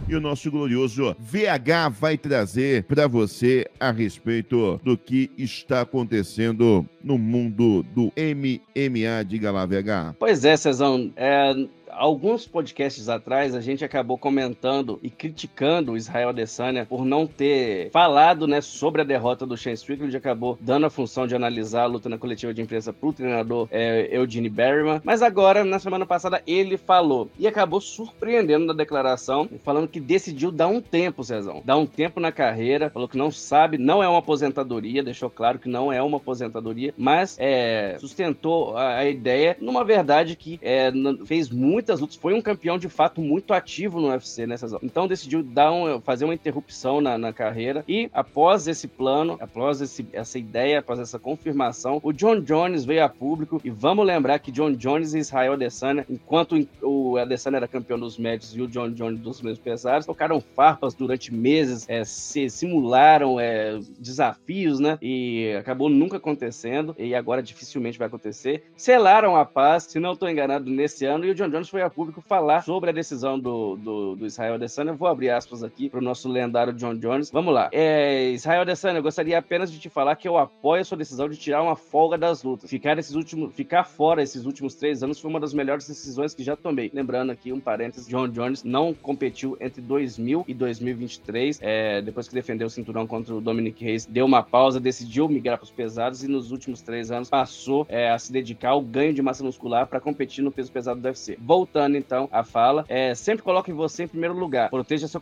Speaker 1: E o nosso glorioso VH vai trazer para você a respeito do que está acontecendo no mundo do MMA. Diga lá, VH.
Speaker 3: Pois é, Cezão. É, alguns podcasts atrás a gente acabou comentando e criticando o Israel Adesanya por não ter falado né, sobre a derrota do Shane Strickland, acabou dando a função de analisar a luta na coletiva de imprensa para o treinador é, Eugene Berryman, mas agora, na semana passada, ele falou e acabou surpreendendo na declaração, falando que decidiu dar um tempo, Cezão, dar um tempo na carreira, falou que não sabe, não é uma aposentadoria, deixou claro que não é uma aposentadoria, mas é, sustentou a, a ideia numa verdade que é, fez muito muitas lutas, foi um campeão de fato muito ativo no UFC nessas horas. Então decidiu dar um, fazer uma interrupção na, na, carreira e após esse plano, após esse, essa ideia, após essa confirmação, o John Jones veio a público e vamos lembrar que John Jones e Israel Adesanya, enquanto o Adesanya era campeão dos médios e o John Jones dos meus pesares, tocaram farpas durante meses, é, se simularam é, desafios, né? E acabou nunca acontecendo e agora dificilmente vai acontecer. Selaram a paz, se não estou enganado, nesse ano e o John Jones foi a público falar sobre a decisão do, do, do Israel Adesanya. Eu vou abrir aspas aqui para o nosso lendário John Jones. Vamos lá. É, Israel Adesanya, eu gostaria apenas de te falar que eu apoio a sua decisão de tirar uma folga das lutas. Ficar, esses últimos, ficar fora esses últimos três anos foi uma das melhores decisões que já tomei. Lembrando aqui um parênteses, John Jones não competiu entre 2000 e 2023. É, depois que defendeu o cinturão contra o Dominic Reis, deu uma pausa, decidiu migrar para os pesados e nos últimos três anos passou é, a se dedicar ao ganho de massa muscular para competir no peso pesado do UFC. Voltou voltando então à fala, é, sempre coloque você em primeiro lugar. Proteja seu,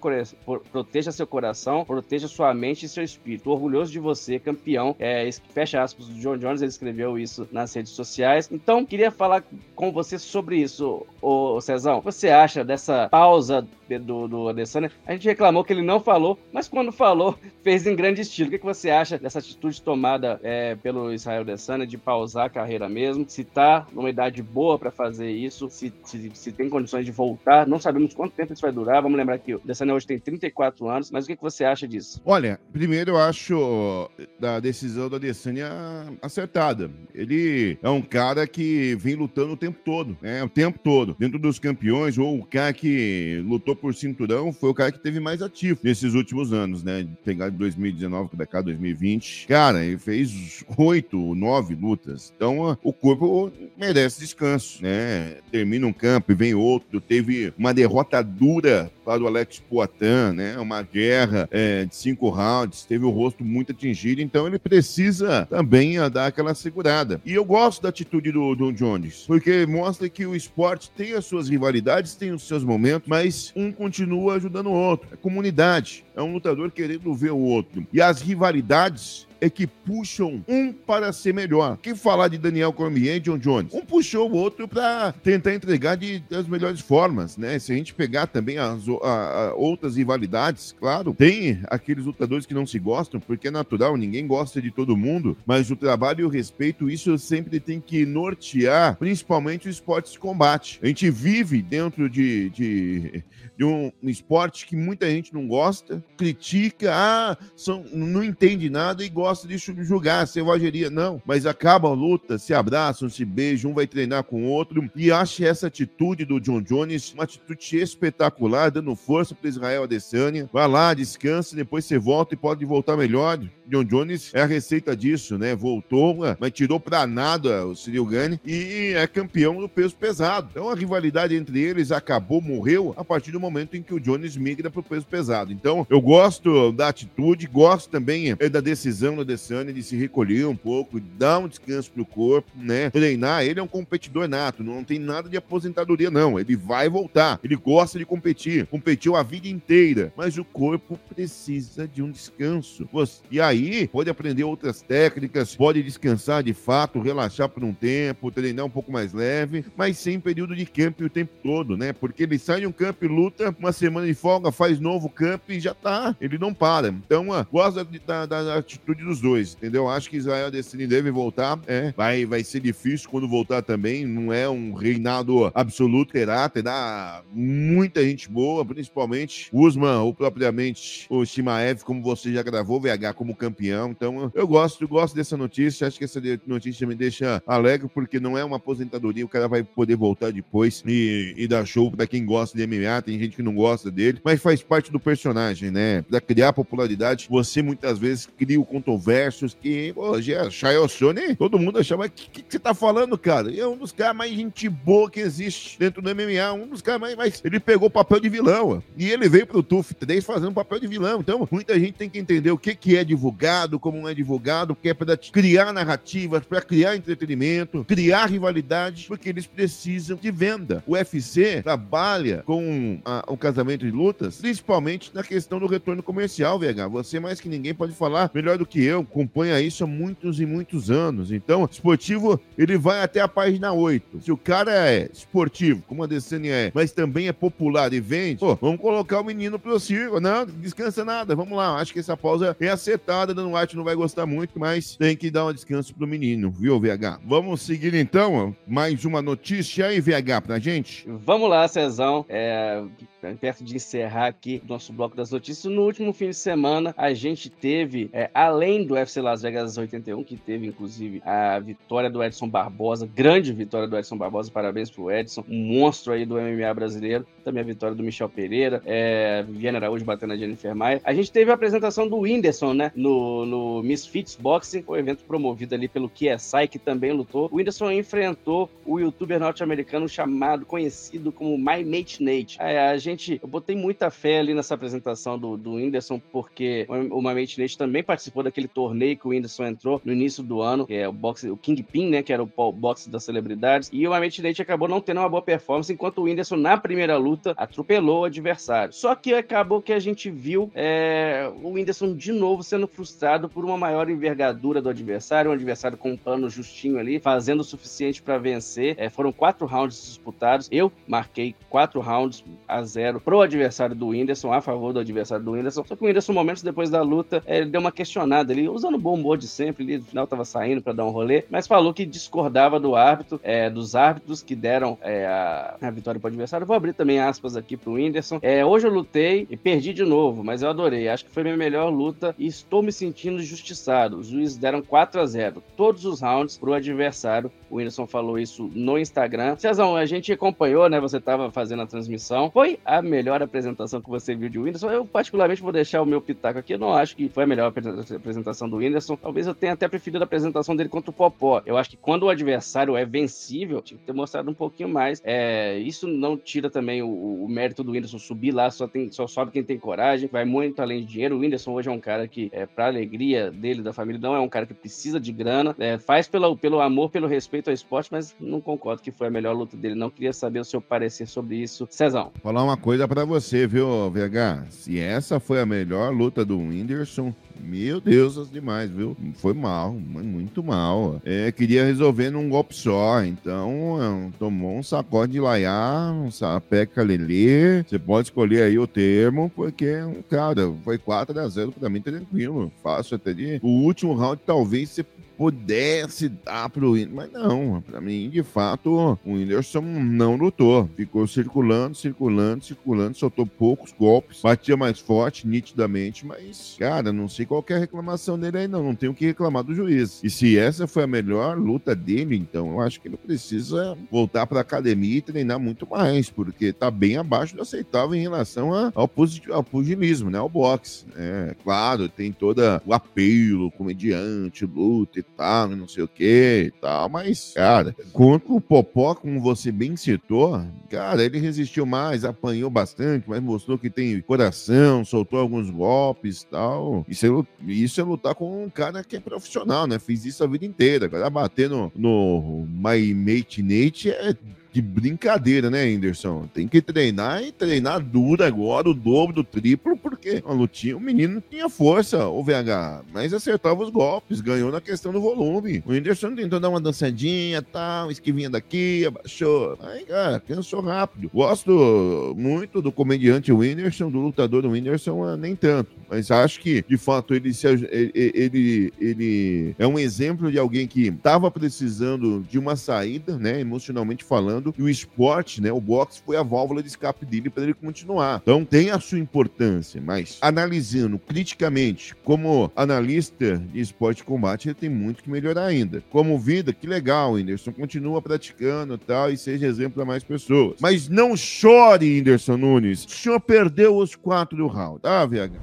Speaker 3: proteja seu coração, proteja sua mente e seu espírito. Orgulhoso de você, campeão. É, fecha aspas, o John Jones ele escreveu isso nas redes sociais. Então, queria falar com você sobre isso, Cezão. Você acha dessa pausa do, do Adesanya? A gente reclamou que ele não falou, mas quando falou, [laughs] fez em grande estilo. O que, que você acha dessa atitude tomada é, pelo Israel Adesanya de pausar a carreira mesmo? Se tá numa idade boa para fazer isso, se, se se tem condições de voltar. Não sabemos quanto tempo isso vai durar. Vamos lembrar que o Adesanya hoje tem 34 anos, mas o que, que você acha disso?
Speaker 1: Olha, primeiro eu acho da decisão da Adesanya acertada. Ele é um cara que vem lutando o tempo todo, né? O tempo todo. Dentro dos campeões, ou o cara que lutou por cinturão, foi o cara que teve mais ativo nesses últimos anos, né? Pegar de 2019 para cá, 2020. Cara, ele fez oito, nove lutas. Então, o corpo merece descanso, né? Termina um campo e vem outro. Teve uma derrota dura para o Alex Poitin, né? Uma guerra é, de cinco rounds, teve o rosto muito atingido, então ele precisa também dar aquela segurada. E eu gosto da atitude do Don Jones, porque mostra que o esporte tem as suas rivalidades, tem os seus momentos, mas um continua ajudando o outro. É comunidade, é um lutador querendo ver o outro. E as rivalidades é que puxam um para ser melhor. Quem falar de Daniel Cormier e John Jones? Um puxou o outro para tentar entregar de, das melhores formas, né? Se a gente pegar também as a, a, outras rivalidades, claro, tem aqueles lutadores que não se gostam, porque é natural, ninguém gosta de todo mundo, mas o trabalho e o respeito, isso sempre tem que nortear, principalmente o esporte de combate. A gente vive dentro de, de, de um, esporte que muita gente não gosta, critica, ah, são, não entende nada e gosta gosta de julgar, selvageria. Não, mas acaba a luta, se abraçam, se beijam, um vai treinar com o outro. E acho essa atitude do John Jones uma atitude espetacular, dando força para Israel Adesanya. Vai lá, descansa, depois você volta e pode voltar melhor. John Jones é a receita disso, né? Voltou, mas tirou para nada o Cyril Gane e é campeão do peso pesado. Então a rivalidade entre eles acabou, morreu a partir do momento em que o Jones migra para o peso pesado. Então eu gosto da atitude, gosto também é, da decisão da Adesanya de se recolher um pouco, dar um descanso pro corpo, né? Treinar, ele é um competidor nato, não tem nada de aposentadoria não, ele vai voltar, ele gosta de competir, competiu a vida inteira, mas o corpo precisa de um descanso. E aí, pode aprender outras técnicas, pode descansar de fato, relaxar por um tempo, treinar um pouco mais leve, mas sem período de camp o tempo todo, né? Porque ele sai de um camp, luta, uma semana de folga, faz novo camp e já tá, ele não para. Então, gosta da, da, da atitude dos dois, entendeu? Acho que Israel Destiny deve voltar. É, vai, vai ser difícil quando voltar também. Não é um reinado absoluto, terá, terá muita gente boa, principalmente Usman, ou propriamente o Shimaev, como você já gravou, VH como campeão. Então, eu gosto, eu gosto dessa notícia. Acho que essa notícia me deixa alegre, porque não é uma aposentadoria, o cara vai poder voltar depois e, e dar show pra quem gosta de MMA. Tem gente que não gosta dele, mas faz parte do personagem, né? Pra criar popularidade, você muitas vezes cria o controversos que, hoje é Chael Sony, todo mundo achava, que, que, que, você tá falando, cara? é um dos caras mais gente boa que existe dentro do MMA, um dos caras mais, mais... Ele pegou o papel de vilão, ó, e ele veio pro TUF 3 fazendo papel de vilão, então muita gente tem que entender o que, que é divulgado, como não é divulgado, que é pra criar narrativas, pra criar entretenimento, criar rivalidade, porque eles precisam de venda. O UFC trabalha com a, o casamento de lutas, principalmente na questão do retorno comercial, VH. Você mais que ninguém pode falar melhor do que eu, acompanha isso há muitos e muitos anos. Então, esportivo, ele vai até a página 8. Se o cara é esportivo, como a Decene é, mas também é popular e vende, pô, vamos colocar o menino pro circo. Não, descansa nada, vamos lá. Acho que essa pausa é acertada, Dano White não vai gostar muito, mas tem que dar um descanso pro menino, viu, VH? Vamos seguir então, mais uma notícia aí, VH, pra gente?
Speaker 3: Vamos lá, Cezão. É, perto de encerrar aqui nosso bloco das notícias, no último fim de semana a gente teve, é, além do UFC Las Vegas 81, que teve inclusive a vitória do Edson Barbosa, grande vitória do Edson Barbosa, parabéns pro Edson, um monstro aí do MMA brasileiro, também a vitória do Michel Pereira, é, Araújo batendo a Jennifer Maia. A gente teve a apresentação do Whindersson, né, no, no Misfits Boxing, o evento promovido ali pelo QSI, que também lutou. O Whindersson enfrentou o youtuber norte-americano chamado, conhecido como My Mate Nate. É, a gente eu botei muita fé ali nessa apresentação do, do Whindersson, porque o Mamete Nate também participou daquele torneio que o Whindersson entrou no início do ano, que é o boxe, o Kingpin, né, que era o boxe das celebridades, e o Mamete Nate acabou não tendo uma boa performance, enquanto o Whindersson, na primeira luta, atropelou o adversário. Só que acabou que a gente viu é, o Whindersson de novo sendo frustrado por uma maior envergadura do adversário, um adversário com um plano justinho ali, fazendo o suficiente para vencer. É, foram quatro rounds disputados, eu marquei quatro rounds a zero 0 pro adversário do Whindersson, a favor do adversário do Whindersson. Só que o Whindersson, momentos depois da luta, ele deu uma questionada ali, usando o bom humor de sempre, ele no final tava saindo para dar um rolê, mas falou que discordava do árbitro, é, dos árbitros que deram é, a, a, vitória pro adversário. Vou abrir também aspas aqui pro Whindersson. É, hoje eu lutei e perdi de novo, mas eu adorei. Acho que foi minha melhor luta e estou me sentindo justiçado. Os juízes deram 4 a 0 todos os rounds pro adversário. O Whindersson falou isso no Instagram. Cezão, a gente acompanhou, né? Você estava fazendo a transmissão. Foi a melhor apresentação que você viu de Whindersson? Eu, particularmente, vou deixar o meu pitaco aqui. Eu não acho que foi a melhor apresentação do Whindersson. Talvez eu tenha até preferido a apresentação dele contra o Popó. Eu acho que quando o adversário é vencível, tinha que ter mostrado um pouquinho mais. É, isso não tira também o, o, mérito do Whindersson subir lá, só, tem, só sobe quem tem coragem, vai muito além de dinheiro. O Whindersson hoje é um cara que, é, pra alegria dele, da família, não é um cara que precisa de grana, é, faz pelo, pelo amor, pelo respeito ao esporte, mas não concordo que foi a melhor luta dele. Não queria saber o seu parecer sobre isso. Cezão.
Speaker 1: Falar uma coisa para você, viu, VH? Se essa foi a melhor luta do Whindersson, meu Deus, demais, viu? Foi mal, muito mal. É, queria resolver num golpe só, então é, tomou um sacode de laiá, um sapeca lelê. Você pode escolher aí o termo, porque, cara, foi 4 a 0 pra mim tranquilo. Fácil até de. O último round talvez você pudesse dar pro Whindersson, mas não, para mim, de fato, o Whindersson não lutou, ficou circulando, circulando, circulando, soltou poucos golpes, batia mais forte, nitidamente, mas, cara, não sei qual é a reclamação dele aí não, não tenho o que reclamar do juiz. E se essa foi a melhor luta dele, então eu acho que ele precisa voltar pra academia e treinar muito mais, porque tá bem abaixo do aceitável em relação ao, ao pugilismo, né, ao boxe. É, claro, tem todo o apelo, comediante, luta e tal, não sei o que e tal, mas, cara, contra o Popó, como você bem citou, cara, ele resistiu mais, apanhou bastante, mas mostrou que tem coração, soltou alguns golpes tal. Isso é, isso é lutar com um cara que é profissional, né? Fiz isso a vida inteira. Agora bater no, no My Mate Nate é de brincadeira, né, Anderson? Tem que treinar e treinar duro agora, o dobro do triplo, porque a lutinha, o menino tinha força, o VH, mas acertava os golpes, ganhou na questão do volume. O Anderson tentou dar uma dançadinha, tal, esquivinha daqui, abaixou. Aí, cara, cansou rápido. Gosto muito do comediante Whindersson, do lutador Whindersson, nem tanto. Mas acho que, de fato, ele, se, ele, ele, ele é um exemplo de alguém que estava precisando de uma saída, né, emocionalmente falando e o esporte, né, o boxe foi a válvula de escape dele para ele continuar. Então tem a sua importância, mas analisando criticamente como analista de esporte e combate, ele tem muito que melhorar ainda. Como vida, que legal, Whindersson, continua praticando tal e seja exemplo para mais pessoas. Mas não chore, Whindersson Nunes. O senhor perdeu os quatro rounds, tá, VH?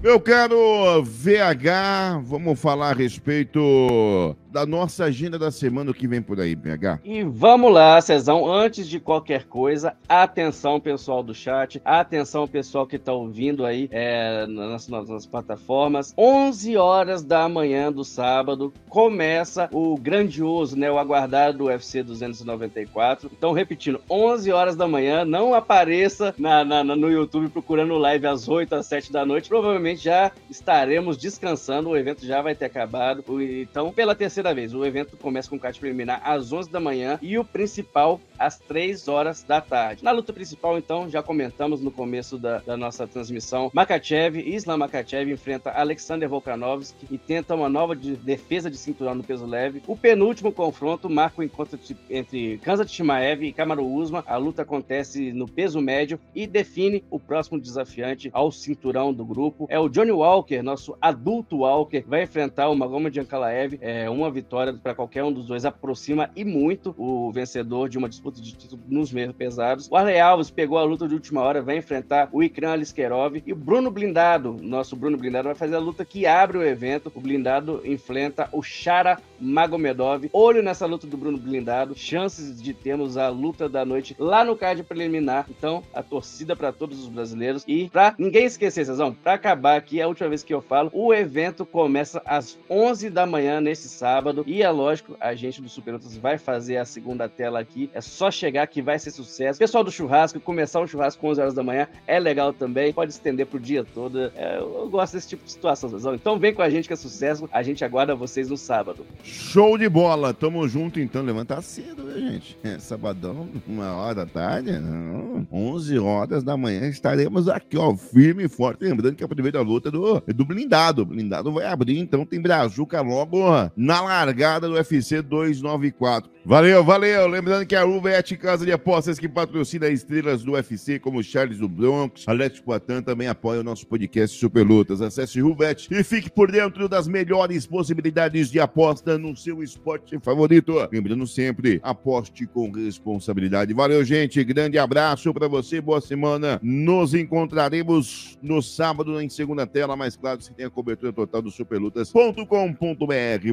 Speaker 1: Meu caro VH, vamos falar a respeito da nossa agenda da semana que vem por aí, BH.
Speaker 3: E vamos lá, Cezão, antes de qualquer coisa, atenção pessoal do chat, atenção pessoal que está ouvindo aí é, nas, nas, plataformas. 11 horas da manhã do sábado começa o grandioso, né, o aguardado UFC 294. Então, repetindo, 11 horas da manhã, não apareça na, na, no YouTube procurando live às 8 às 7 da noite. Provavelmente já estaremos descansando, o evento já vai ter acabado. Então, pela terceira terceira vez. O evento começa com o kart preliminar às 11 da manhã e o principal às 3 horas da tarde. Na luta principal, então, já comentamos no começo da, da nossa transmissão, Makachev, Islam Makachev enfrenta Alexander Volkanovski e tenta uma nova de defesa de cinturão no peso leve. O penúltimo confronto marca o encontro entre Kansas Shimaev e Kamaru Usman. A luta acontece no peso médio e define o próximo desafiante ao cinturão do grupo. É o Johnny Walker, nosso adulto Walker, vai enfrentar o Magomed Ankalaev, é uma vitória para qualquer um dos dois aproxima e muito o vencedor de uma disputa de título nos meios pesados. O Arley Alves pegou a luta de última hora, vai enfrentar o Ikran Aliskerov e o Bruno Blindado, nosso Bruno Blindado, vai fazer a luta que abre o evento. O Blindado enfrenta o Shara Magomedov. Olho nessa luta do Bruno Blindado, chances de termos a luta da noite lá no card preliminar. Então, a torcida para todos os brasileiros e para ninguém esquecer, Cezão, para acabar aqui, é a última vez que eu falo, o evento começa às 11 da manhã nesse sábado sábado. E é lógico, a gente do Super Outros vai fazer a segunda tela aqui. É só chegar que vai ser sucesso. Pessoal do churrasco, começar um churrasco com 11 horas da manhã é legal também. Pode estender pro dia todo. É, eu gosto desse tipo de situação, Zezão. Então vem com a gente que é sucesso. A gente aguarda vocês no sábado.
Speaker 1: Show de bola, tamo junto então. Levanta cedo, né, gente? É, sabadão, uma hora da tarde, não, 11 horas da manhã, estaremos aqui, ó, firme e forte. Lembrando que é a primeira luta do, do blindado. O blindado vai abrir, então tem Brazuca logo na largada do UFC 294. Valeu, valeu. Lembrando que a Rubet Casa de Apostas que patrocina estrelas do UFC, como Charles do Bronx, Alex Poitin, também apoia o nosso podcast Super Lutas. Acesse Rubet e fique por dentro das melhores possibilidades de aposta no seu esporte favorito. Lembrando sempre, aposte com responsabilidade. Valeu, gente. Grande abraço para você. Boa semana. Nos encontraremos no sábado em segunda tela, mais claro, se tem a cobertura total do superlutas.com.br.